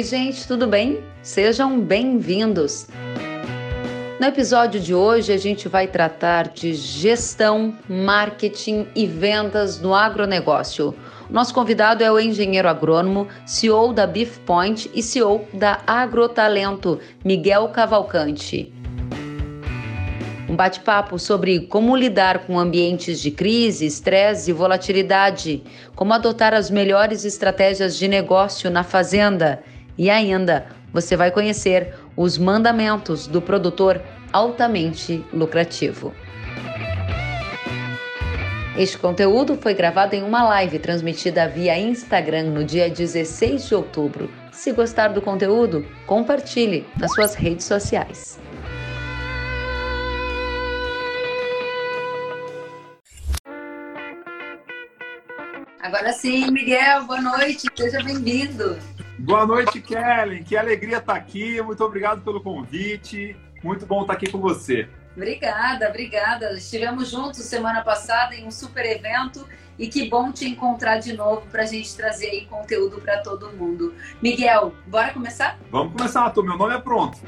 Oi, gente, tudo bem? Sejam bem-vindos. No episódio de hoje, a gente vai tratar de gestão, marketing e vendas no agronegócio. Nosso convidado é o engenheiro agrônomo, CEO da Beef Point e CEO da Agrotalento, Miguel Cavalcante. Um bate-papo sobre como lidar com ambientes de crise, estresse e volatilidade, como adotar as melhores estratégias de negócio na fazenda e ainda você vai conhecer os mandamentos do produtor altamente lucrativo. Este conteúdo foi gravado em uma live transmitida via Instagram no dia 16 de outubro. Se gostar do conteúdo, compartilhe nas suas redes sociais. Agora sim, Miguel, boa noite, seja bem-vindo. Boa noite, Kellen. Que alegria estar aqui. Muito obrigado pelo convite. Muito bom estar aqui com você. Obrigada, obrigada. Estivemos juntos semana passada em um super evento e que bom te encontrar de novo para a gente trazer aí conteúdo para todo mundo. Miguel, bora começar? Vamos começar, Arthur. Meu nome é pronto.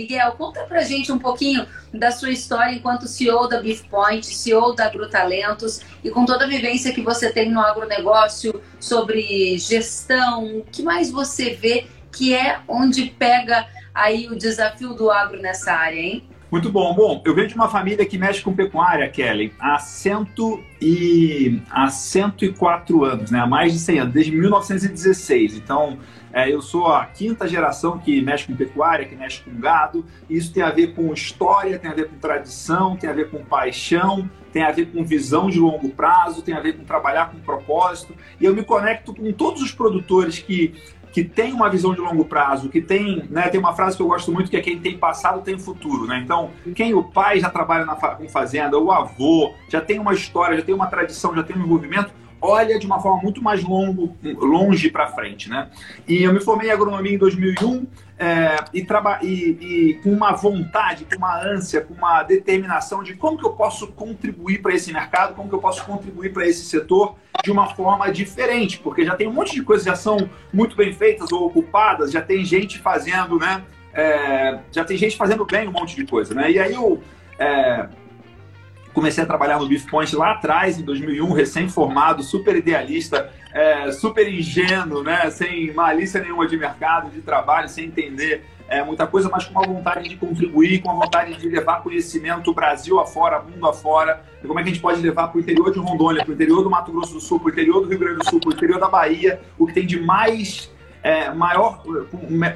Miguel, conta pra gente um pouquinho da sua história enquanto CEO da Beef Point, CEO da AgroTalentos e com toda a vivência que você tem no agronegócio sobre gestão. O que mais você vê que é onde pega aí o desafio do agro nessa área, hein? Muito bom. Bom, eu venho de uma família que mexe com pecuária, Kelly, há, cento e, há 104 anos, né? há mais de 100 anos, desde 1916. Então, é, eu sou a quinta geração que mexe com pecuária, que mexe com gado. Isso tem a ver com história, tem a ver com tradição, tem a ver com paixão, tem a ver com visão de longo prazo, tem a ver com trabalhar com propósito. E eu me conecto com todos os produtores que que tem uma visão de longo prazo, que tem, né, tem uma frase que eu gosto muito que é quem tem passado tem futuro, né? Então, quem o pai já trabalha na com fazenda, o avô já tem uma história, já tem uma tradição, já tem um envolvimento, olha de uma forma muito mais longo, longe para frente, né? E eu me formei em agronomia em 2001 é, e, e, e, com uma vontade, com uma ânsia, com uma determinação de como que eu posso contribuir para esse mercado, como que eu posso contribuir para esse setor de uma forma diferente, porque já tem um monte de coisas que já são muito bem feitas ou ocupadas, já tem gente fazendo, né? É, já tem gente fazendo bem um monte de coisa, né? E aí eu é, comecei a trabalhar no Beef Point lá atrás, em 2001, recém-formado, super idealista, é, super ingênuo, né? sem malícia nenhuma de mercado, de trabalho, sem entender é, muita coisa, mas com uma vontade de contribuir, com a vontade de levar conhecimento Brasil afora, mundo afora, e como é que a gente pode levar para o interior de Rondônia, para o interior do Mato Grosso do Sul, para o interior do Rio Grande do Sul, para o interior da Bahia, o que tem de mais é, maior,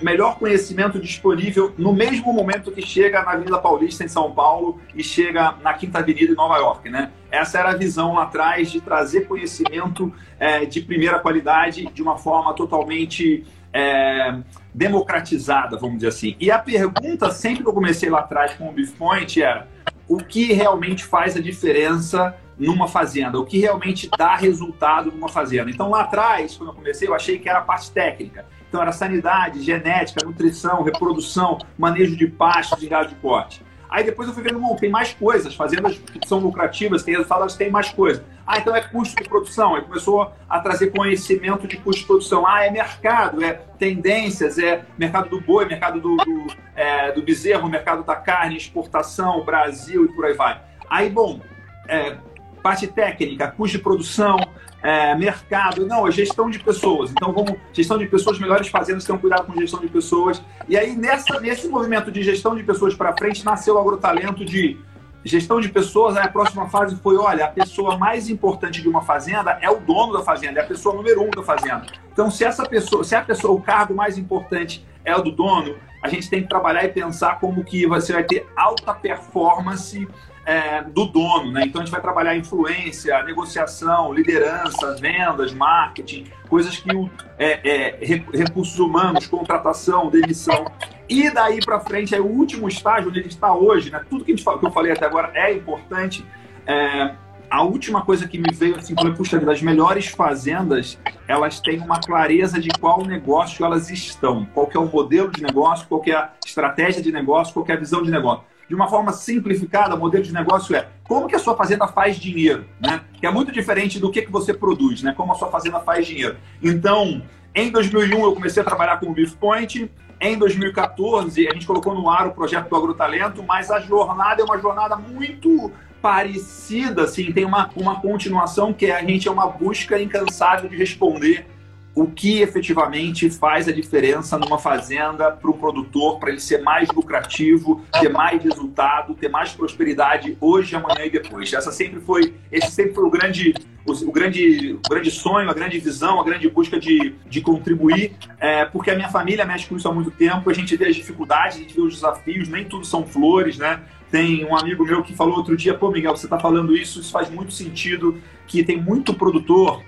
melhor conhecimento disponível no mesmo momento que chega na Avenida Paulista, em São Paulo, e chega na Quinta Avenida, em Nova York. Né? Essa era a visão lá atrás de trazer conhecimento é, de primeira qualidade de uma forma totalmente é, democratizada, vamos dizer assim. E a pergunta, sempre que eu comecei lá atrás com o Beef Point, era o que realmente faz a diferença numa fazenda, o que realmente dá resultado numa fazenda. Então lá atrás, quando eu comecei, eu achei que era a parte técnica. Então era sanidade, genética, nutrição, reprodução, manejo de pasto, de gado de corte. Aí depois eu fui vendo, bom, tem mais coisas, fazendas que são lucrativas, tem resultado, elas têm mais coisas. Ah, então é custo de produção. Aí começou a trazer conhecimento de custo de produção. Ah, é mercado, é tendências, é mercado do boi, mercado do, do, é, do bezerro, mercado da carne, exportação, Brasil e por aí vai. Aí, bom, é, parte técnica, custo de produção, é, mercado, não, é gestão de pessoas. Então, vamos, gestão de pessoas, melhores fazendas tenham cuidado com gestão de pessoas. E aí, nessa, nesse movimento de gestão de pessoas para frente, nasceu o agrotalento de gestão de pessoas. A próxima fase foi: olha, a pessoa mais importante de uma fazenda é o dono da fazenda, é a pessoa número um da fazenda. Então, se essa pessoa, se a pessoa, o cargo mais importante é o do dono, a gente tem que trabalhar e pensar como que você vai ter alta performance é, do dono, né? Então a gente vai trabalhar influência, negociação, liderança, vendas, marketing, coisas que o é, é, recursos humanos, contratação, demissão. E daí para frente é o último estágio onde a gente está hoje, né? Tudo que, a gente, que eu falei até agora é importante. É, a última coisa que me veio assim, falei, puxa das melhores fazendas, elas têm uma clareza de qual negócio elas estão, qual é o modelo de negócio, qual é a estratégia de negócio, qual é a visão de negócio de uma forma simplificada, o modelo de negócio é como que a sua fazenda faz dinheiro, né? Que é muito diferente do que, que você produz, né? Como a sua fazenda faz dinheiro. Então, Em 2001, eu comecei a trabalhar com o Beef Point. Em 2014, a gente colocou no ar o projeto do Agrotalento, mas a jornada é uma jornada muito parecida, assim, tem uma, uma continuação que é, a gente é uma busca incansável de responder o que efetivamente faz a diferença numa fazenda para o produtor, para ele ser mais lucrativo, ter mais resultado, ter mais prosperidade hoje, amanhã e depois. Essa sempre foi, esse sempre foi o grande, o, o grande, o grande sonho, a grande visão, a grande busca de, de contribuir, é, porque a minha família mexe com isso há muito tempo, a gente vê as dificuldades, a gente vê os desafios, nem tudo são flores, né? Tem um amigo meu que falou outro dia, pô, Miguel, você está falando isso, isso faz muito sentido, que tem muito produtor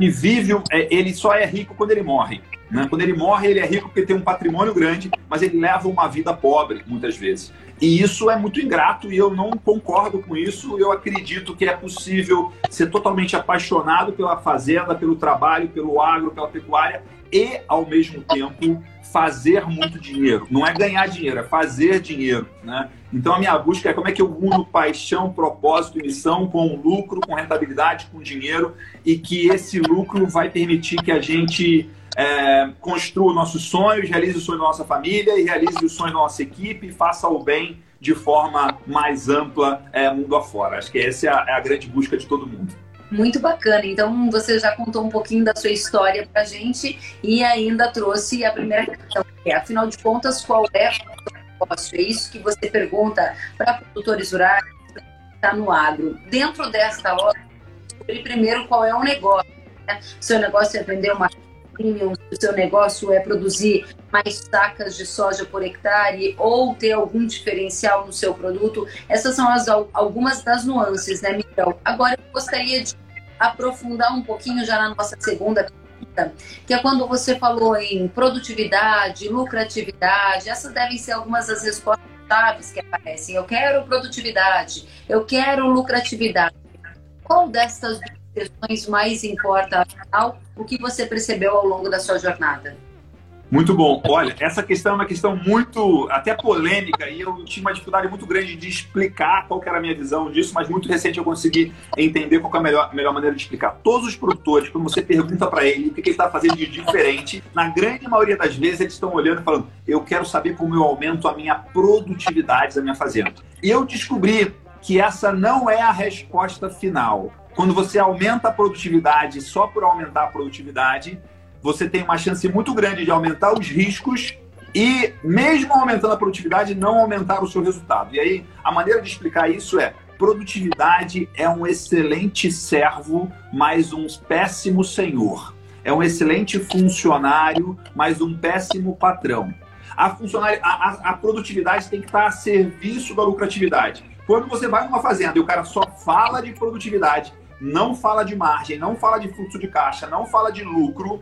que vive, é, ele só é rico quando ele morre. Né? Quando ele morre, ele é rico porque tem um patrimônio grande, mas ele leva uma vida pobre, muitas vezes. E isso é muito ingrato e eu não concordo com isso. Eu acredito que é possível ser totalmente apaixonado pela fazenda, pelo trabalho, pelo agro, pela pecuária e, ao mesmo tempo, fazer muito dinheiro. Não é ganhar dinheiro, é fazer dinheiro. Né? Então, a minha busca é como é que eu uno paixão, propósito e missão com lucro, com rentabilidade, com dinheiro, e que esse lucro vai permitir que a gente é, construa nossos sonhos, realize o sonho da nossa família e realize o sonho da nossa equipe e faça o bem de forma mais ampla é, mundo afora. Acho que essa é a, é a grande busca de todo mundo. Muito bacana. Então, você já contou um pouquinho da sua história para a gente e ainda trouxe a primeira questão, que é, afinal de contas, qual é o negócio? É isso que você pergunta para produtores rurais que está no agro. Dentro desta hora, primeiro qual é o negócio. Né? Seu negócio é vender uma premium, o seu negócio é produzir mais sacas de soja por hectare ou ter algum diferencial no seu produto. Essas são as, algumas das nuances, né, Miguel? Agora eu gostaria de aprofundar um pouquinho já na nossa segunda pergunta, que é quando você falou em produtividade, lucratividade. Essas devem ser algumas das respostas chaves que aparecem. Eu quero produtividade, eu quero lucratividade. Qual dessas questões mais importa, o que você percebeu ao longo da sua jornada? Muito bom. Olha, essa questão é uma questão muito, até polêmica, e eu tinha uma dificuldade muito grande de explicar qual era a minha visão disso, mas muito recente eu consegui entender qual é a melhor, melhor maneira de explicar. Todos os produtores, quando você pergunta para ele o que, ele está fazendo de diferente, na grande maioria das vezes eles estão olhando e falando: eu quero saber como eu aumento a minha produtividade da minha fazenda. E eu descobri que essa não é a resposta final. Quando você aumenta a produtividade só por aumentar a produtividade, você tem uma chance muito grande de aumentar os riscos e, mesmo aumentando a produtividade, não aumentar o seu resultado. E aí, a maneira de explicar isso é: produtividade é um excelente servo, mas um péssimo senhor. É um excelente funcionário, mas um péssimo patrão. A, a, a produtividade tem que estar a serviço da lucratividade. Quando você vai numa fazenda e o cara só fala de produtividade, não fala de margem, não fala de fluxo de caixa, não fala de lucro,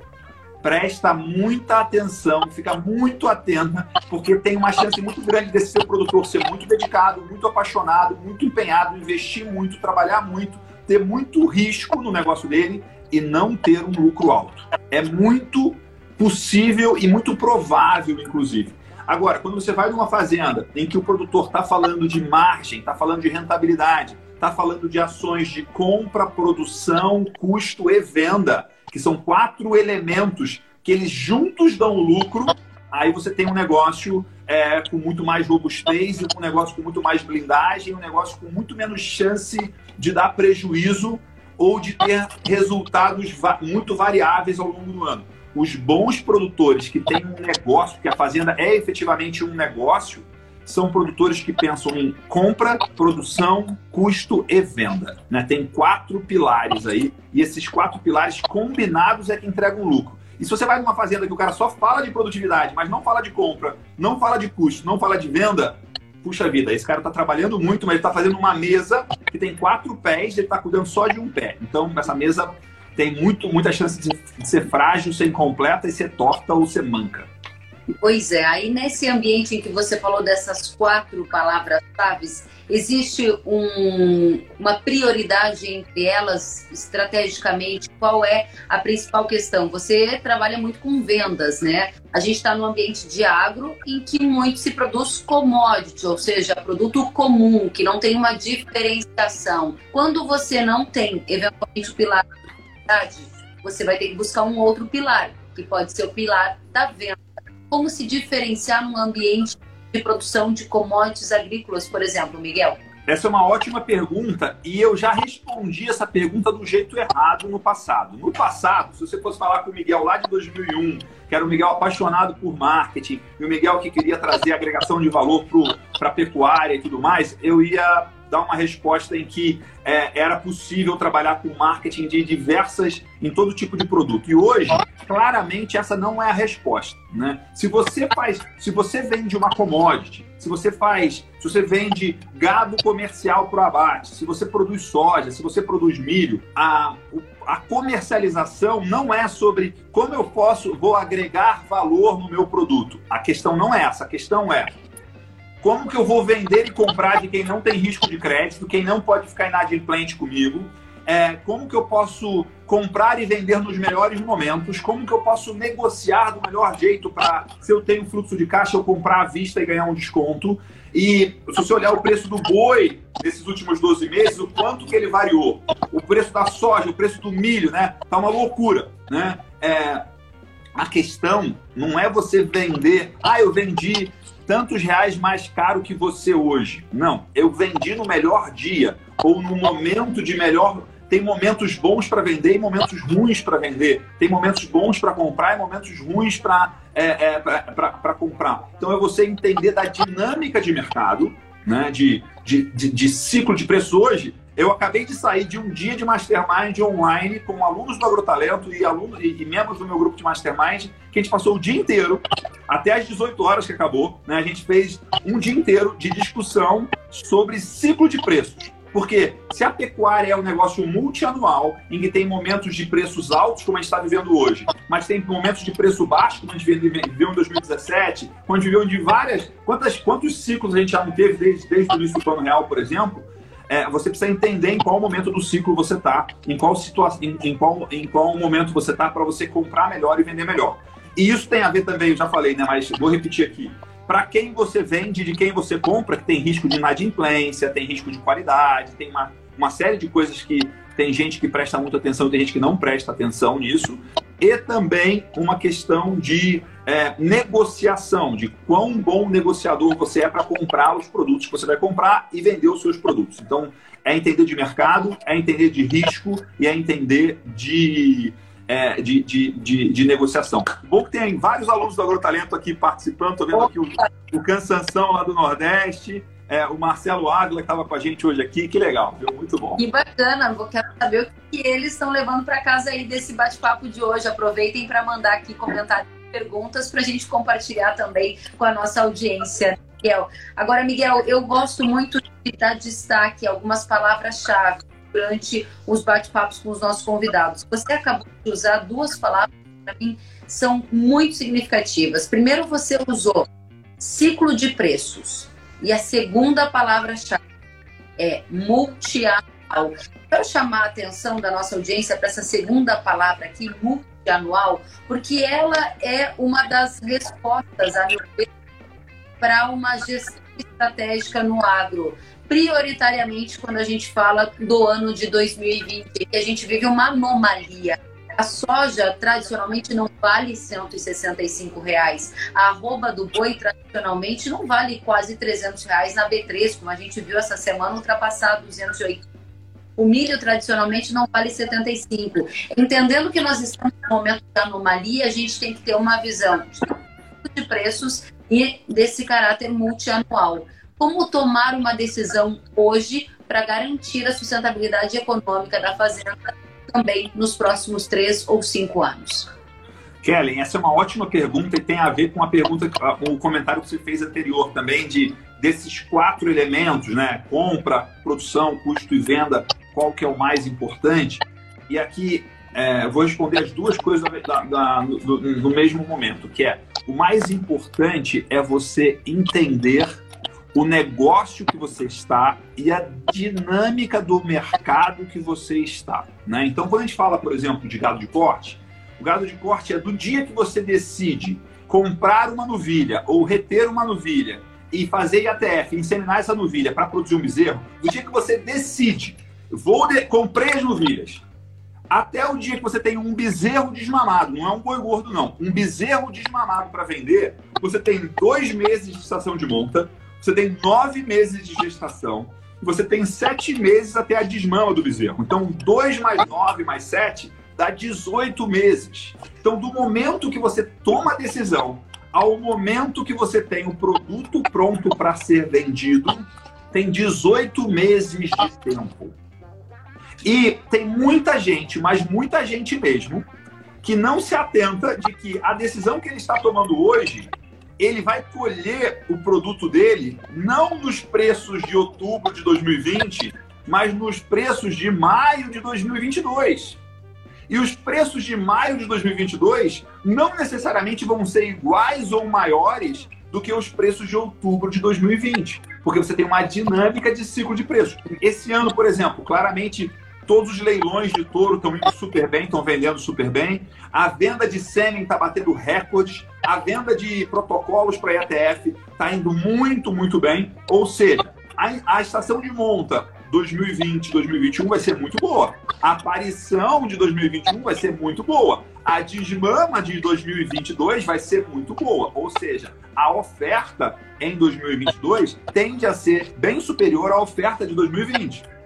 presta muita atenção, fica muito atenta, porque tem uma chance muito grande desse seu produtor ser muito dedicado, muito apaixonado, muito empenhado, investir muito, trabalhar muito, ter muito risco no negócio dele e não ter um lucro alto. É muito possível e muito provável, inclusive. Agora, quando você vai numa fazenda em que o produtor está falando de margem, está falando de rentabilidade, está falando de ações de compra, produção, custo e venda, que são quatro elementos que eles juntos dão lucro, aí você tem um negócio é, com muito mais robustez, um negócio com muito mais blindagem, um negócio com muito menos chance de dar prejuízo ou de ter resultados muito variáveis ao longo do ano. Os bons produtores que têm um negócio, que a fazenda é efetivamente um negócio, são produtores que pensam em compra, produção, custo e venda. Né? Tem quatro pilares aí, e esses quatro pilares combinados é que entregam lucro. E se você vai numa fazenda que o cara só fala de produtividade, mas não fala de compra, não fala de custo, não fala de venda, puxa vida, esse cara está trabalhando muito, mas ele está fazendo uma mesa que tem quatro pés, ele está cuidando só de um pé. Então, essa mesa tem muito, muita chance de ser frágil, ser incompleta e ser torta ou ser manca. Pois é, aí nesse ambiente em que você falou dessas quatro palavras-chave, existe um, uma prioridade entre elas estrategicamente? Qual é a principal questão? Você trabalha muito com vendas, né? A gente está num ambiente de agro em que muito se produz commodity, ou seja, produto comum, que não tem uma diferenciação. Quando você não tem, eventualmente, o pilar você vai ter que buscar um outro pilar. que pode ser o pilar da venda. Como se diferenciar num ambiente de produção de commodities agrícolas, por exemplo, Miguel? Essa é uma ótima pergunta e eu já respondi essa pergunta do jeito errado no passado. No passado, se você fosse falar com o Miguel lá de 2001, que era o Miguel apaixonado por marketing, e o Miguel que queria trazer agregação de valor para a pecuária e tudo mais, eu ia dar uma resposta em que é, era possível trabalhar com marketing de diversas, em todo tipo de produto. E hoje, claramente, essa não é a resposta. Né? Se você faz, se você vende uma commodity, se você faz, se você vende gado comercial para o abate, se você produz soja, se você produz milho, a, a comercialização não é sobre como eu posso, vou agregar valor no meu produto. A questão não é essa, a questão é como que eu vou vender e comprar de quem não tem risco de crédito, quem não pode ficar inadimplente comigo? É, como que eu posso comprar e vender nos melhores momentos? Como que eu posso negociar do melhor jeito para, se eu tenho fluxo de caixa, eu comprar à vista e ganhar um desconto? E se você olhar o preço do boi nesses últimos 12 meses, o quanto que ele variou? O preço da soja, o preço do milho, né? Tá uma loucura, né? É, a questão não é você vender, ah, eu vendi tantos reais mais caro que você hoje. Não, eu vendi no melhor dia ou no momento de melhor. Tem momentos bons para vender e momentos ruins para vender. Tem momentos bons para comprar e momentos ruins para é, é, para comprar. Então é você entender da dinâmica de mercado, né? de, de, de, de ciclo de preço hoje. Eu acabei de sair de um dia de mastermind online com alunos do Agrotalento e, alunos, e, e membros do meu grupo de mastermind, que a gente passou o dia inteiro, até às 18 horas que acabou, né? A gente fez um dia inteiro de discussão sobre ciclo de preços. Porque se a pecuária é um negócio multianual, em que tem momentos de preços altos, como a gente está vivendo hoje, mas tem momentos de preço baixo, como a gente viveu em 2017, quando a gente viveu de várias. Quantas, quantos ciclos a gente já não teve desde, desde o início do Plano Real, por exemplo? É, você precisa entender em qual momento do ciclo você está, em qual situação, em, em, qual, em qual momento você está para você comprar melhor e vender melhor. E isso tem a ver também, eu já falei, né? Mas vou repetir aqui. Para quem você vende, de quem você compra, que tem risco de inadimplência, tem risco de qualidade, tem uma, uma série de coisas que tem gente que presta muita atenção, tem gente que não presta atenção nisso. E também uma questão de é, negociação, de quão bom negociador você é para comprar os produtos que você vai comprar e vender os seus produtos. Então, é entender de mercado, é entender de risco e é entender de, é, de, de, de, de, negociação. Bom que tem vários alunos do Agrotalento aqui participando, estou vendo aqui o, o Cansanção lá do Nordeste. É, o Marcelo Águila que estava com a gente hoje aqui, que legal, viu? Muito bom. Que bacana, vou quero saber o que eles estão levando para casa aí desse bate-papo de hoje. Aproveitem para mandar aqui comentários perguntas para a gente compartilhar também com a nossa audiência, Miguel. Agora, Miguel, eu gosto muito de dar destaque a algumas palavras-chave durante os bate-papos com os nossos convidados. Você acabou de usar duas palavras que, para mim, são muito significativas. Primeiro, você usou ciclo de preços. E a segunda palavra-chave é multianual. Quero chamar a atenção da nossa audiência para essa segunda palavra aqui, multianual anual, porque ela é uma das respostas, a meu ver, para uma gestão estratégica no agro. Prioritariamente, quando a gente fala do ano de 2020, que a gente vive uma anomalia. A soja tradicionalmente não vale 165 reais. A arroba do boi tradicionalmente não vale quase 300 reais na B3, como a gente viu essa semana ultrapassar 280 o milho tradicionalmente não vale 75. Entendendo que nós estamos no momento de anomalia, a gente tem que ter uma visão de preços e desse caráter multianual. Como tomar uma decisão hoje para garantir a sustentabilidade econômica da fazenda também nos próximos três ou cinco anos? Kellen, essa é uma ótima pergunta e tem a ver com a pergunta, o comentário que você fez anterior também de desses quatro elementos, né? Compra, produção, custo e venda qual que é o mais importante. E aqui é, vou responder as duas coisas da, da, no, no mesmo momento, que é o mais importante é você entender o negócio que você está e a dinâmica do mercado que você está. Né? Então, quando a gente fala, por exemplo, de gado de corte, o gado de corte é do dia que você decide comprar uma novilha ou reter uma novilha e fazer IATF, inseminar essa novilha para produzir um bezerro, do dia que você decide Vou de... Comprei as novilhas. até o dia que você tem um bezerro desmamado, não é um boi gordo, não, um bezerro desmamado para vender, você tem dois meses de estação de monta, você tem nove meses de gestação, você tem sete meses até a desmama do bezerro. Então, dois mais nove mais sete dá 18 meses. Então, do momento que você toma a decisão ao momento que você tem o produto pronto para ser vendido, tem 18 meses de tempo. E tem muita gente, mas muita gente mesmo, que não se atenta de que a decisão que ele está tomando hoje, ele vai colher o produto dele não nos preços de outubro de 2020, mas nos preços de maio de 2022. E os preços de maio de 2022 não necessariamente vão ser iguais ou maiores do que os preços de outubro de 2020, porque você tem uma dinâmica de ciclo de preços. Esse ano, por exemplo, claramente todos os leilões de touro estão indo super bem, estão vendendo super bem. A venda de sêmen está batendo recordes. A venda de protocolos para ETF está indo muito, muito bem. Ou seja, a, a estação de monta 2020, 2021 vai ser muito boa. A aparição de 2021 vai ser muito boa. A desmama de 2022 vai ser muito boa. Ou seja, a oferta em 2022 tende a ser bem superior à oferta de 2020.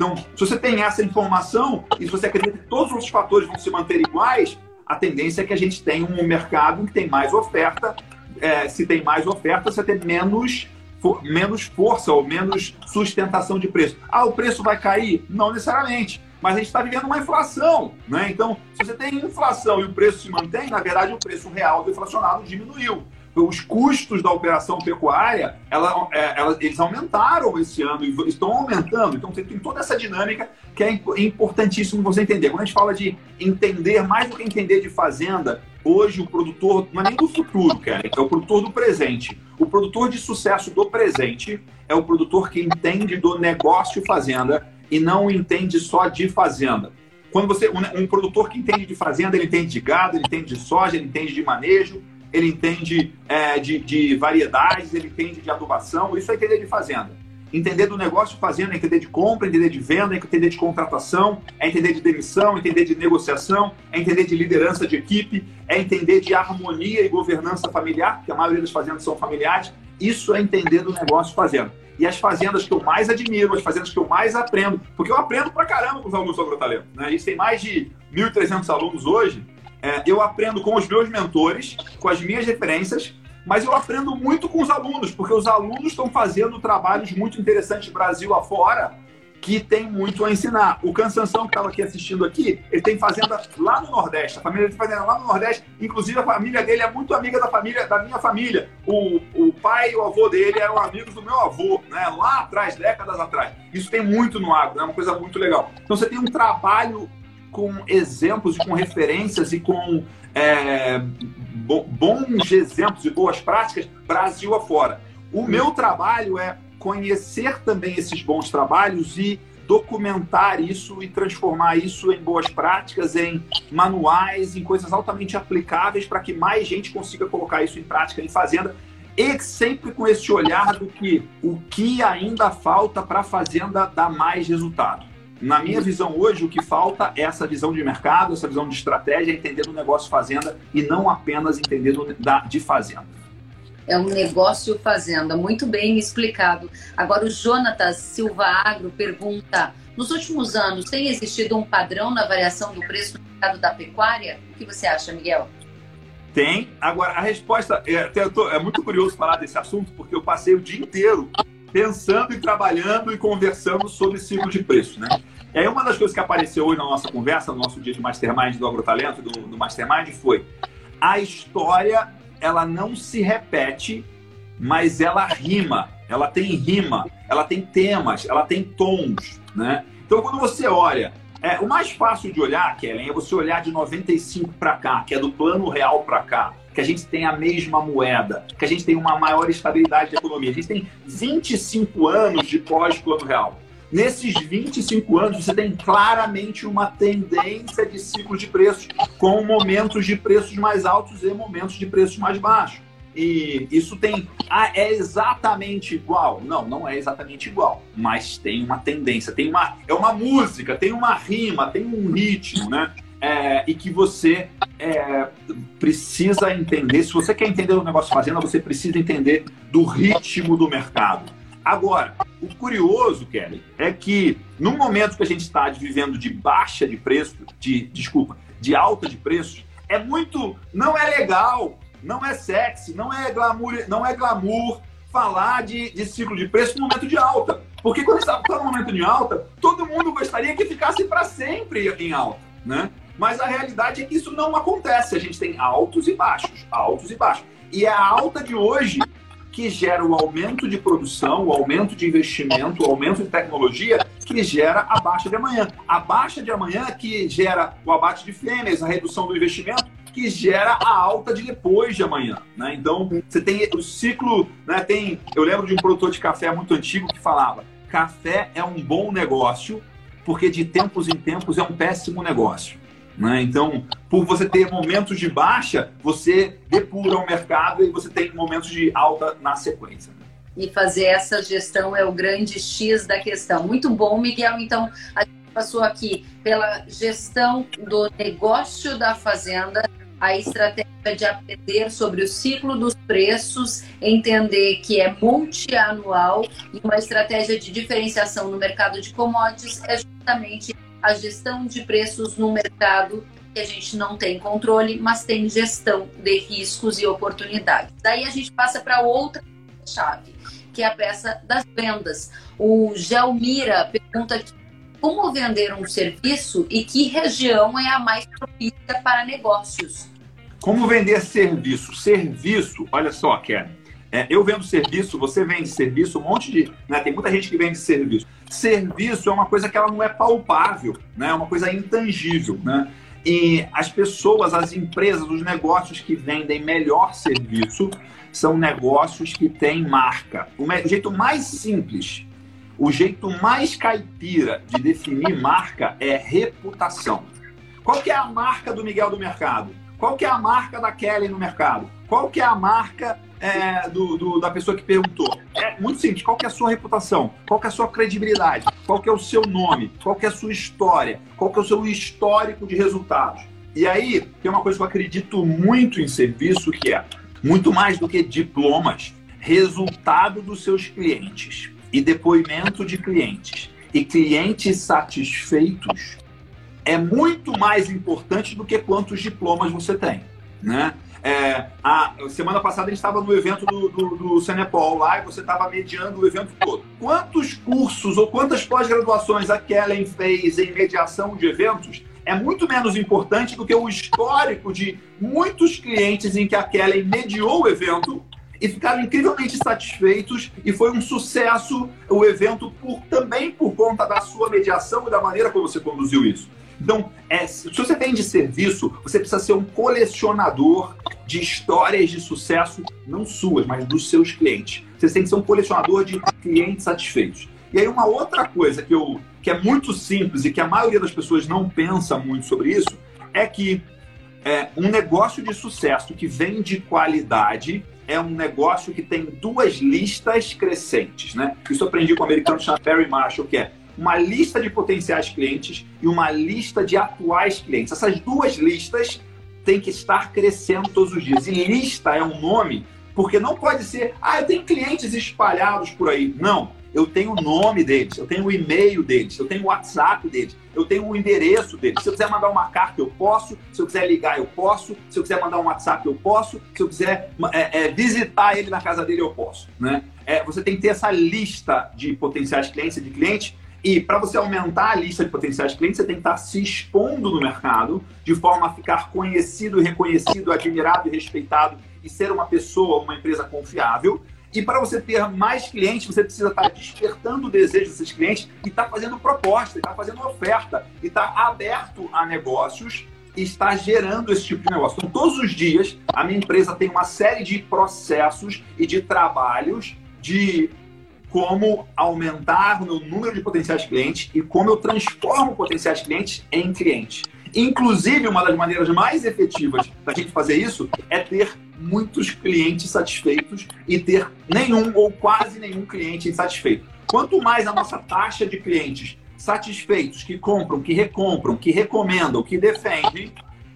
Então, se você tem essa informação e se você acredita que todos os fatores vão se manter iguais, a tendência é que a gente tenha um mercado que tem mais oferta. É, se tem mais oferta, você tem menos for, menos força ou menos sustentação de preço. Ah, o preço vai cair? Não necessariamente. Mas a gente está vivendo uma inflação, né? Então, se você tem inflação e o preço se mantém, na verdade o preço real do inflacionado diminuiu. Os custos da operação pecuária, ela, é, ela, eles aumentaram esse ano e estão aumentando. Então, você tem toda essa dinâmica que é importantíssimo você entender. Quando a gente fala de entender, mais do que entender de fazenda, hoje o produtor, não é nem do futuro, cara, é o produtor do presente. O produtor de sucesso do presente é o produtor que entende do negócio fazenda e não entende só de fazenda. Quando você um, um, produtor que entende de fazenda, ele entende de gado, ele entende de soja, ele entende de manejo, ele entende é, de, de variedades, ele entende de adubação, isso é entender de fazenda. Entender do negócio fazendo, é entender de compra, entender de venda, é entender de contratação, é entender de demissão, é entender de negociação, é entender de liderança de equipe, é entender de harmonia e governança familiar, porque a maioria das fazendas são familiares. Isso é entender do negócio fazendo. E as fazendas que eu mais admiro, as fazendas que eu mais aprendo, porque eu aprendo pra caramba com os alunos do Agrotalento. Né? A gente tem mais de 1.300 alunos hoje. É, eu aprendo com os meus mentores, com as minhas referências, mas eu aprendo muito com os alunos, porque os alunos estão fazendo trabalhos muito interessantes Brasil afora, que tem muito a ensinar. O Cansanção, que estava aqui assistindo aqui, ele tem fazenda lá no Nordeste. A família tem fazenda lá no Nordeste. Inclusive, a família dele é muito amiga da família da minha família. O, o pai e o avô dele eram amigos do meu avô, né? lá atrás, décadas atrás. Isso tem muito no agro, é né? uma coisa muito legal. Então, você tem um trabalho com exemplos e com referências e com é, bons exemplos e boas práticas Brasil afora. O meu trabalho é conhecer também esses bons trabalhos e documentar isso e transformar isso em boas práticas, em manuais, em coisas altamente aplicáveis para que mais gente consiga colocar isso em prática em fazenda e sempre com esse olhar do que o que ainda falta para a fazenda dar mais resultado. Na minha visão hoje, o que falta é essa visão de mercado, essa visão de estratégia, entender do negócio fazenda e não apenas entender do, da, de fazenda. É um negócio fazenda, muito bem explicado. Agora, o Jonatas Silva Agro pergunta: nos últimos anos, tem existido um padrão na variação do preço no mercado da pecuária? O que você acha, Miguel? Tem. Agora, a resposta. É, é muito curioso falar desse assunto, porque eu passei o dia inteiro pensando e trabalhando e conversando sobre ciclo de preço, né? Aí uma das coisas que apareceu hoje na nossa conversa, no nosso dia de Mastermind do Agrotalento, do, do Mastermind, foi a história, ela não se repete, mas ela rima, ela tem rima, ela tem temas, ela tem tons, né? Então quando você olha, é, o mais fácil de olhar, Kellen, é você olhar de 95 para cá, que é do plano real para cá, que a gente tem a mesma moeda, que a gente tem uma maior estabilidade da economia. A gente tem 25 anos de pós-plano real. Nesses 25 anos, você tem claramente uma tendência de ciclo de preços, com momentos de preços mais altos e momentos de preços mais baixos. E isso tem. Ah, é exatamente igual? Não, não é exatamente igual. Mas tem uma tendência, tem uma. É uma música, tem uma rima, tem um ritmo, né? É, e que você é, precisa entender. Se você quer entender o negócio fazenda, você precisa entender do ritmo do mercado. Agora, o curioso, Kelly, é que no momento que a gente está vivendo de baixa de preço, de desculpa, de alta de preços, é muito, não é legal, não é sexy, não é glamour, não é glamour falar de, de ciclo de preço no momento de alta. Porque quando está no momento de alta, todo mundo gostaria que ficasse para sempre em alta, né? Mas a realidade é que isso não acontece. A gente tem altos e baixos, altos e baixos. E a alta de hoje que gera o aumento de produção, o aumento de investimento, o aumento de tecnologia, que gera a baixa de amanhã. A baixa de amanhã que gera o abate de fêmeas, a redução do investimento, que gera a alta de depois de amanhã. Né? Então, você tem o ciclo, né? Tem, eu lembro de um produtor de café muito antigo que falava: café é um bom negócio, porque de tempos em tempos é um péssimo negócio. Né? Então, por você ter momentos de baixa, você depura o mercado e você tem momentos de alta na sequência. E fazer essa gestão é o grande X da questão. Muito bom, Miguel. Então, a gente passou aqui pela gestão do negócio da fazenda, a estratégia de aprender sobre o ciclo dos preços, entender que é multianual e uma estratégia de diferenciação no mercado de commodities é justamente a gestão de preços no mercado que a gente não tem controle, mas tem gestão de riscos e oportunidades. Daí a gente passa para outra chave, que é a peça das vendas. O Gelmira pergunta aqui, como vender um serviço e que região é a mais propícia para negócios? Como vender serviço? Serviço, olha só, Karen, é, eu vendo serviço, você vende serviço, um monte de. Né, tem muita gente que vende serviço. Serviço é uma coisa que ela não é palpável, né, é uma coisa intangível. Né? E as pessoas, as empresas, os negócios que vendem melhor serviço são negócios que têm marca. O jeito mais simples, o jeito mais caipira de definir marca é reputação. Qual que é a marca do Miguel do mercado? Qual que é a marca da Kelly no mercado? Qual que é a marca é, do, do, da pessoa que perguntou. É muito simples. Qual é a sua reputação? Qual é a sua credibilidade? Qual é o seu nome? Qual é a sua história? Qual é o seu histórico de resultados? E aí, tem uma coisa que eu acredito muito em serviço, que é muito mais do que diplomas, resultado dos seus clientes e depoimento de clientes e clientes satisfeitos é muito mais importante do que quantos diplomas você tem, né? É, a semana passada a gente estava no evento do, do, do Senepol lá e você estava mediando o evento todo. Quantos cursos ou quantas pós-graduações a Kellen fez em mediação de eventos é muito menos importante do que o histórico de muitos clientes em que a Kellen mediou o evento e ficaram incrivelmente satisfeitos e foi um sucesso o evento por, também por conta da sua mediação e da maneira como você conduziu isso. Então, é, se você vende serviço, você precisa ser um colecionador de histórias de sucesso, não suas, mas dos seus clientes. Você tem que ser um colecionador de clientes satisfeitos. E aí, uma outra coisa que, eu, que é muito simples e que a maioria das pessoas não pensa muito sobre isso é que é, um negócio de sucesso que vende qualidade é um negócio que tem duas listas crescentes, né? Isso eu aprendi com o americano chamado Perry Marshall, que é uma lista de potenciais clientes e uma lista de atuais clientes. Essas duas listas têm que estar crescendo todos os dias. E lista é um nome porque não pode ser, ah, eu tenho clientes espalhados por aí. Não, eu tenho o nome deles, eu tenho o e-mail deles, eu tenho o WhatsApp deles, eu tenho o endereço deles. Se eu quiser mandar uma carta, eu posso. Se eu quiser ligar, eu posso. Se eu quiser mandar um WhatsApp, eu posso. Se eu quiser é, é, visitar ele na casa dele, eu posso. Né? É, você tem que ter essa lista de potenciais clientes e de clientes e para você aumentar a lista de potenciais clientes, você tem que estar se expondo no mercado de forma a ficar conhecido, reconhecido, admirado e respeitado e ser uma pessoa, uma empresa confiável. E para você ter mais clientes, você precisa estar despertando o desejo desses clientes e estar fazendo proposta, estar fazendo oferta, e estar aberto a negócios e estar gerando esse tipo de negócio. Então, todos os dias, a minha empresa tem uma série de processos e de trabalhos de como aumentar o número de potenciais clientes e como eu transformo potenciais clientes em clientes. Inclusive, uma das maneiras mais efetivas da gente fazer isso é ter muitos clientes satisfeitos e ter nenhum ou quase nenhum cliente insatisfeito. Quanto mais a nossa taxa de clientes satisfeitos, que compram, que recompram, que recomendam, que defendem,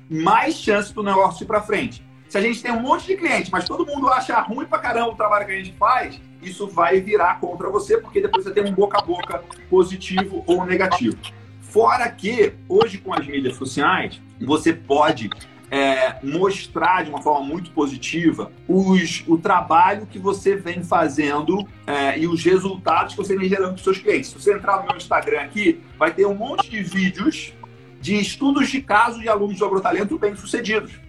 mais chance do negócio ir para frente. Se a gente tem um monte de cliente, mas todo mundo acha ruim pra caramba o trabalho que a gente faz, isso vai virar contra você, porque depois você tem um boca a boca positivo ou negativo. Fora que, hoje com as mídias sociais, você pode é, mostrar de uma forma muito positiva os, o trabalho que você vem fazendo é, e os resultados que você vem gerando os seus clientes. Se você entrar no meu Instagram aqui, vai ter um monte de vídeos de estudos de casos de alunos de agrotalento bem-sucedidos.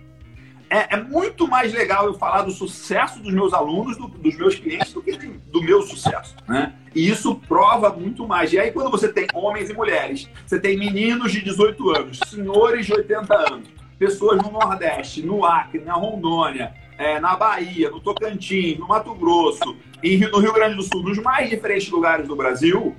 É, é, muito mais legal eu falar do sucesso dos meus alunos, do, dos meus clientes, do que do meu sucesso. Né? E isso prova muito mais. E aí, quando você tem homens e mulheres, você tem meninos de 18 anos, senhores de 80 anos, pessoas no Nordeste, no Acre, na Rondônia, é, na Bahia, no Tocantins, no Mato Grosso, e no Rio Grande do Sul, nos mais diferentes lugares do Brasil,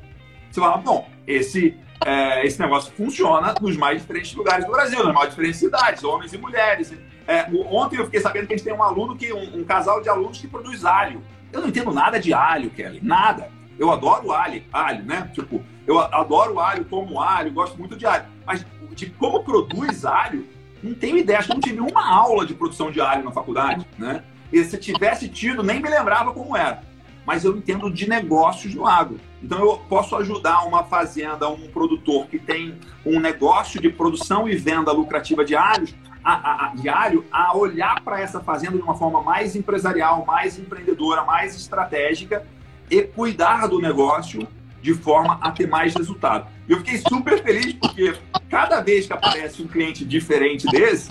você fala, bom, esse, é, esse negócio funciona nos mais diferentes lugares do Brasil, nas mais diferentes cidades, homens e mulheres. É, ontem eu fiquei sabendo que a gente tem um aluno que um, um, casal de alunos que produz alho. Eu não entendo nada de alho, Kelly, nada. Eu adoro alho, alho, né? Tipo, eu adoro alho, como alho, gosto muito de alho. Mas de como produz alho, não tenho ideia. Acho que não tive uma aula de produção de alho na faculdade, né? E se tivesse tido, nem me lembrava como era. Mas eu entendo de negócios no agro. Então eu posso ajudar uma fazenda, um produtor que tem um negócio de produção e venda lucrativa de alhos a, a, diário a olhar para essa fazenda de uma forma mais empresarial, mais empreendedora, mais estratégica e cuidar do negócio de forma a ter mais resultado. Eu fiquei super feliz porque cada vez que aparece um cliente diferente desse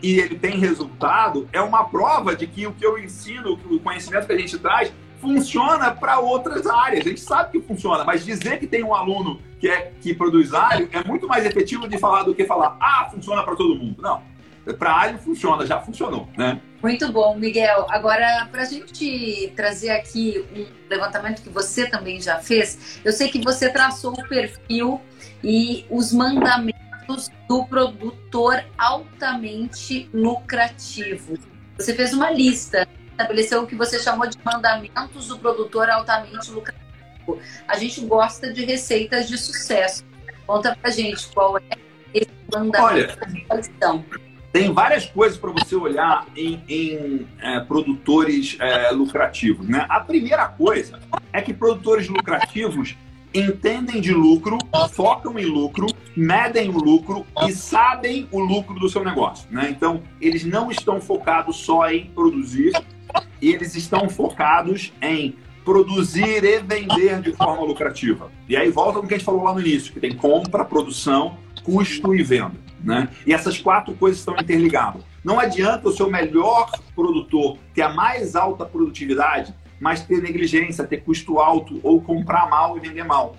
e ele tem resultado, é uma prova de que o que eu ensino, o conhecimento que a gente traz, funciona para outras áreas. A gente sabe que funciona, mas dizer que tem um aluno que, é, que produz alho é muito mais efetivo de falar do que falar, ah, funciona para todo mundo. Não para alho funciona, já funcionou, né? Muito bom, Miguel. Agora, para a gente trazer aqui um levantamento que você também já fez, eu sei que você traçou o perfil e os mandamentos do produtor altamente lucrativo. Você fez uma lista, estabeleceu o que você chamou de mandamentos do produtor altamente lucrativo. A gente gosta de receitas de sucesso. Conta pra gente qual é esse mandamento Olha, tem várias coisas para você olhar em, em é, produtores é, lucrativos. Né? A primeira coisa é que produtores lucrativos entendem de lucro, focam em lucro, medem o lucro e sabem o lucro do seu negócio. Né? Então, eles não estão focados só em produzir, eles estão focados em produzir e vender de forma lucrativa. E aí volta no que a gente falou lá no início, que tem compra, produção, custo e venda. Né? E essas quatro coisas estão interligadas. Não adianta o seu melhor produtor ter a mais alta produtividade, mas ter negligência, ter custo alto ou comprar mal e vender mal.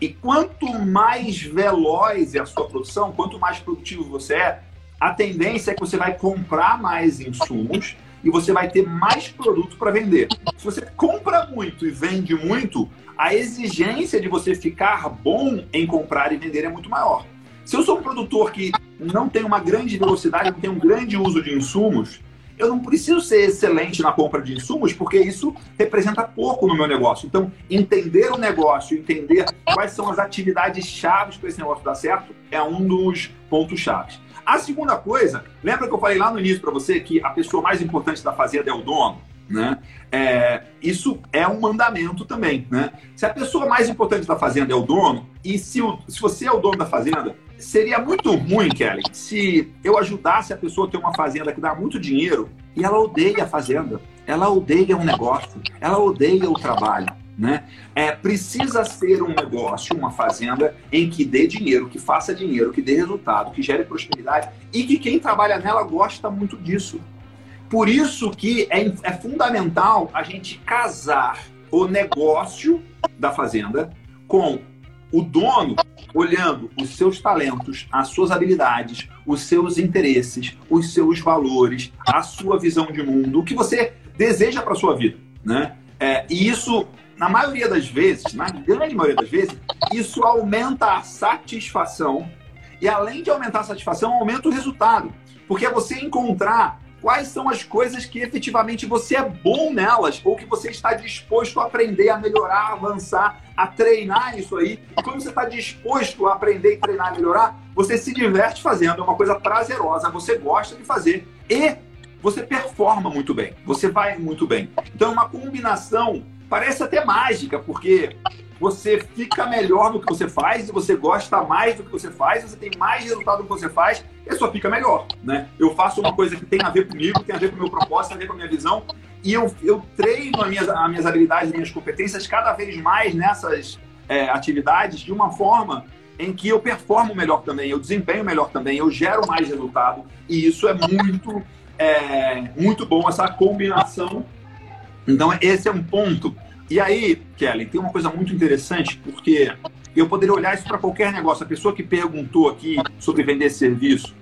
E quanto mais veloz é a sua produção, quanto mais produtivo você é, a tendência é que você vai comprar mais insumos e você vai ter mais produto para vender. Se você compra muito e vende muito, a exigência de você ficar bom em comprar e vender é muito maior. Se eu sou um produtor que não tem uma grande velocidade, não tem um grande uso de insumos, eu não preciso ser excelente na compra de insumos, porque isso representa pouco no meu negócio. Então, entender o negócio, entender quais são as atividades chaves para esse negócio dar certo, é um dos pontos chaves. A segunda coisa, lembra que eu falei lá no início para você que a pessoa mais importante da fazenda é o dono? Né? É, isso é um mandamento também. Né? Se a pessoa mais importante da fazenda é o dono, e se, o, se você é o dono da fazenda, seria muito ruim, Kelly, se eu ajudasse a pessoa a ter uma fazenda que dá muito dinheiro e ela odeia a fazenda, ela odeia um negócio, ela odeia o trabalho. Né? É, precisa ser um negócio, uma fazenda em que dê dinheiro, que faça dinheiro, que dê resultado, que gere prosperidade e que quem trabalha nela gosta muito disso. Por isso que é, é fundamental a gente casar o negócio da fazenda com o dono olhando os seus talentos, as suas habilidades, os seus interesses, os seus valores, a sua visão de mundo, o que você deseja para sua vida, né? É, e isso, na maioria das vezes, na grande maioria das vezes, isso aumenta a satisfação e além de aumentar a satisfação, aumenta o resultado, porque é você encontrar quais são as coisas que efetivamente você é bom nelas ou que você está disposto a aprender, a melhorar, a avançar, a treinar isso aí. E quando você está disposto a aprender, treinar, melhorar, você se diverte fazendo, é uma coisa prazerosa, você gosta de fazer e você performa muito bem, você vai muito bem. Então, é uma combinação parece até mágica, porque você fica melhor no que você faz, e você gosta mais do que você faz, você tem mais resultado do que você faz, e só fica melhor, né? Eu faço uma coisa que tem a ver comigo, tem a ver com o meu propósito, tem a ver com a minha visão, e eu, eu treino as minhas, as minhas habilidades, as minhas competências cada vez mais nessas é, atividades de uma forma em que eu performo melhor também, eu desempenho melhor também, eu gero mais resultado, e isso é muito, é, muito bom, essa combinação. Então, esse é um ponto e aí, Kelly, tem uma coisa muito interessante, porque eu poderia olhar isso para qualquer negócio. A pessoa que perguntou aqui sobre vender serviço,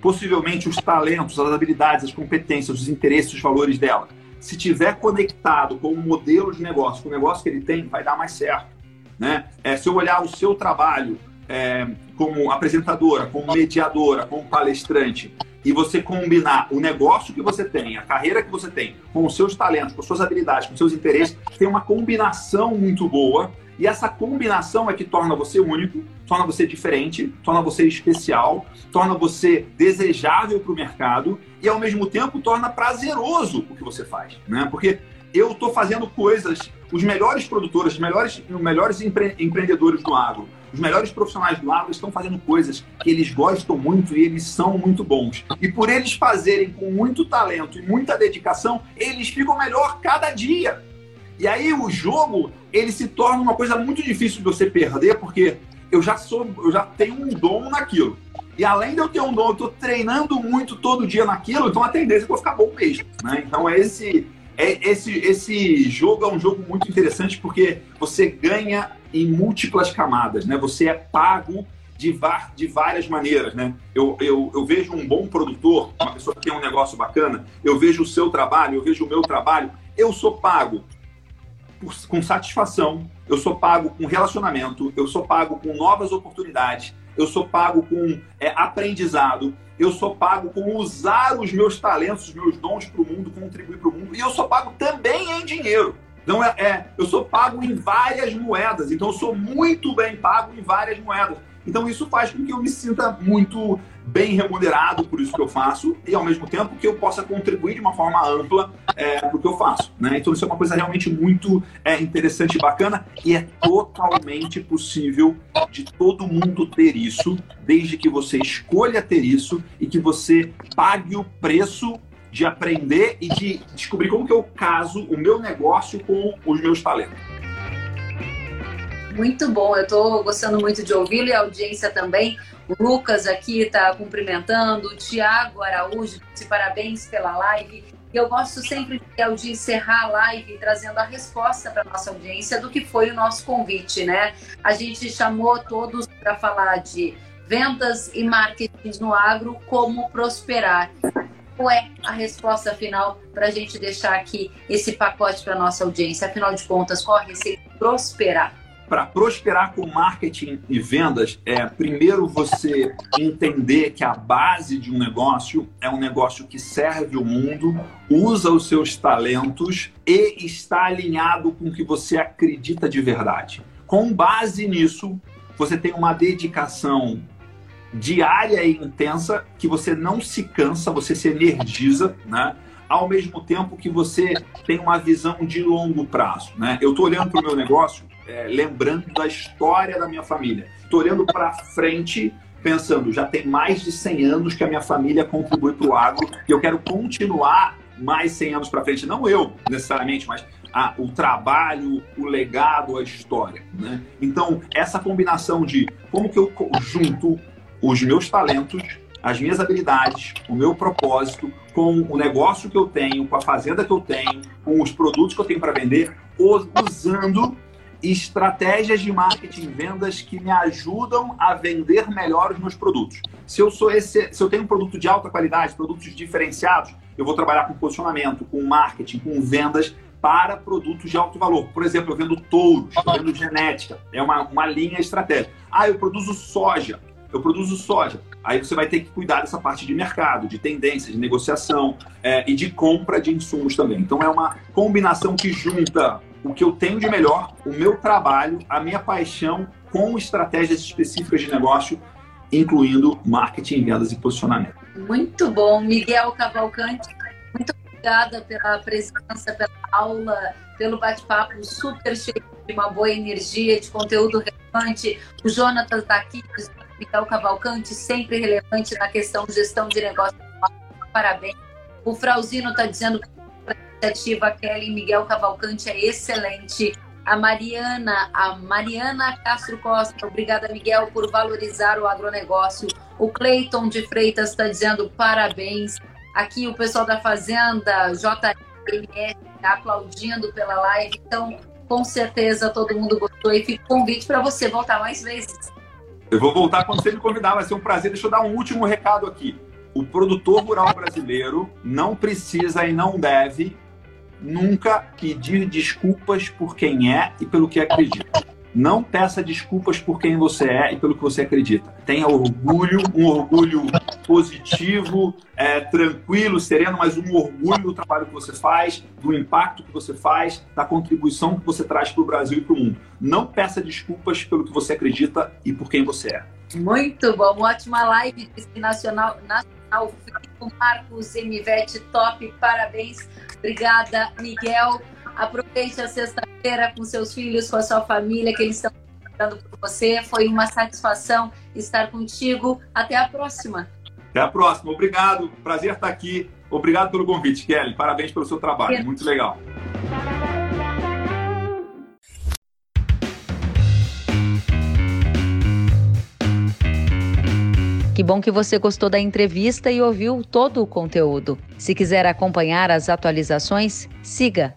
possivelmente os talentos, as habilidades, as competências, os interesses, os valores dela, se tiver conectado com o modelo de negócio, com o negócio que ele tem, vai dar mais certo. Né? É, se eu olhar o seu trabalho é, como apresentadora, como mediadora, como palestrante, e você combinar o negócio que você tem, a carreira que você tem, com os seus talentos, com suas habilidades, com seus interesses, tem uma combinação muito boa. E essa combinação é que torna você único, torna você diferente, torna você especial, torna você desejável para o mercado e, ao mesmo tempo, torna prazeroso o que você faz. Né? Porque eu estou fazendo coisas, os melhores produtores, os melhores, os melhores empre empreendedores do agro, os melhores profissionais do agro estão fazendo coisas que eles gostam muito e eles são muito bons. E por eles fazerem com muito talento e muita dedicação, eles ficam melhor cada dia. E aí o jogo, ele se torna uma coisa muito difícil de você perder, porque eu já sou, eu já tenho um dom naquilo. E além de eu ter um dom, eu estou treinando muito todo dia naquilo, então a tendência é que eu ficar bom mesmo. Né? Então é esse, é, esse, esse jogo é um jogo muito interessante porque você ganha em múltiplas camadas, né? Você é pago de, de várias maneiras, né? Eu, eu, eu vejo um bom produtor, uma pessoa que tem um negócio bacana, eu vejo o seu trabalho, eu vejo o meu trabalho, eu sou pago por, com satisfação, eu sou pago com relacionamento, eu sou pago com novas oportunidades, eu sou pago com é, aprendizado, eu sou pago com usar os meus talentos, os meus dons para o mundo, contribuir para o mundo, e eu sou pago também em dinheiro. Então, é, é, eu sou pago em várias moedas. Então, eu sou muito bem pago em várias moedas. Então, isso faz com que eu me sinta muito bem remunerado por isso que eu faço e, ao mesmo tempo, que eu possa contribuir de uma forma ampla é, para o que eu faço. Né? Então, isso é uma coisa realmente muito é, interessante e bacana e é totalmente possível de todo mundo ter isso, desde que você escolha ter isso e que você pague o preço de aprender e de descobrir como que eu caso o meu negócio com os meus talentos. Muito bom, eu estou gostando muito de ouvi-lo e a audiência também. O Lucas aqui está cumprimentando, o Tiago Araújo disse parabéns pela live. E eu gosto sempre de encerrar a live trazendo a resposta para nossa audiência do que foi o nosso convite, né? A gente chamou todos para falar de vendas e marketing no agro, como prosperar é a resposta final para a gente deixar aqui esse pacote para nossa audiência? Afinal de contas, qual a receita prosperar? Para prosperar com marketing e vendas, é primeiro você entender que a base de um negócio é um negócio que serve o mundo, usa os seus talentos e está alinhado com o que você acredita de verdade. Com base nisso, você tem uma dedicação diária e intensa, que você não se cansa, você se energiza, né? Ao mesmo tempo que você tem uma visão de longo prazo, né? Eu estou olhando para o meu negócio, é, lembrando da história da minha família. Estou olhando para frente, pensando, já tem mais de 100 anos que a minha família contribui para o agro e eu quero continuar mais 100 anos para frente. Não eu, necessariamente, mas o trabalho, o legado, a história. Né? Então, essa combinação de como que eu junto os meus talentos, as minhas habilidades, o meu propósito, com o negócio que eu tenho, com a fazenda que eu tenho, com os produtos que eu tenho para vender, usando estratégias de marketing vendas que me ajudam a vender melhor os meus produtos. Se eu sou esse, se eu tenho um produto de alta qualidade, produtos diferenciados, eu vou trabalhar com posicionamento, com marketing, com vendas para produtos de alto valor. Por exemplo, eu vendo touros, eu vendo genética, é uma, uma linha estratégica. Ah, eu produzo soja eu produzo soja. aí você vai ter que cuidar dessa parte de mercado, de tendência, de negociação é, e de compra de insumos também. Então é uma combinação que junta o que eu tenho de melhor, o meu trabalho, a minha paixão com estratégias específicas de negócio, incluindo marketing, vendas e posicionamento. Muito bom, Miguel Cavalcante. Muito obrigada pela presença, pela aula, pelo bate-papo super cheio de uma boa energia, de conteúdo relevante. O Jonathan está aqui, Miguel Cavalcante, sempre relevante na questão gestão de negócio. Parabéns. O Frauzino está dizendo que a iniciativa Kelly Miguel Cavalcante é excelente. A Mariana, a Mariana Castro Costa, obrigada Miguel por valorizar o agronegócio. O Cleiton de Freitas está dizendo parabéns. Aqui o pessoal da Fazenda, JMS, tá aplaudindo pela live. Então, com certeza todo mundo gostou e fica convite para você voltar mais vezes. Eu vou voltar quando você me convidar, vai ser um prazer. Deixa eu dar um último recado aqui. O produtor rural brasileiro não precisa e não deve nunca pedir desculpas por quem é e pelo que acredita. Não peça desculpas por quem você é e pelo que você acredita. Tenha orgulho, um orgulho positivo, é, tranquilo, sereno, mas um orgulho do trabalho que você faz, do impacto que você faz, da contribuição que você traz para o Brasil e para o mundo. Não peça desculpas pelo que você acredita e por quem você é. Muito bom, ótima live nacional, nacional Marcos MVET, top, parabéns. Obrigada, Miguel. Aproveite a sexta-feira com seus filhos, com a sua família, que eles estão esperando por você. Foi uma satisfação estar contigo. Até a próxima. Até a próxima. Obrigado. Prazer estar aqui. Obrigado pelo convite, Kelly. Parabéns pelo seu trabalho. Muito legal. Que bom que você gostou da entrevista e ouviu todo o conteúdo. Se quiser acompanhar as atualizações, siga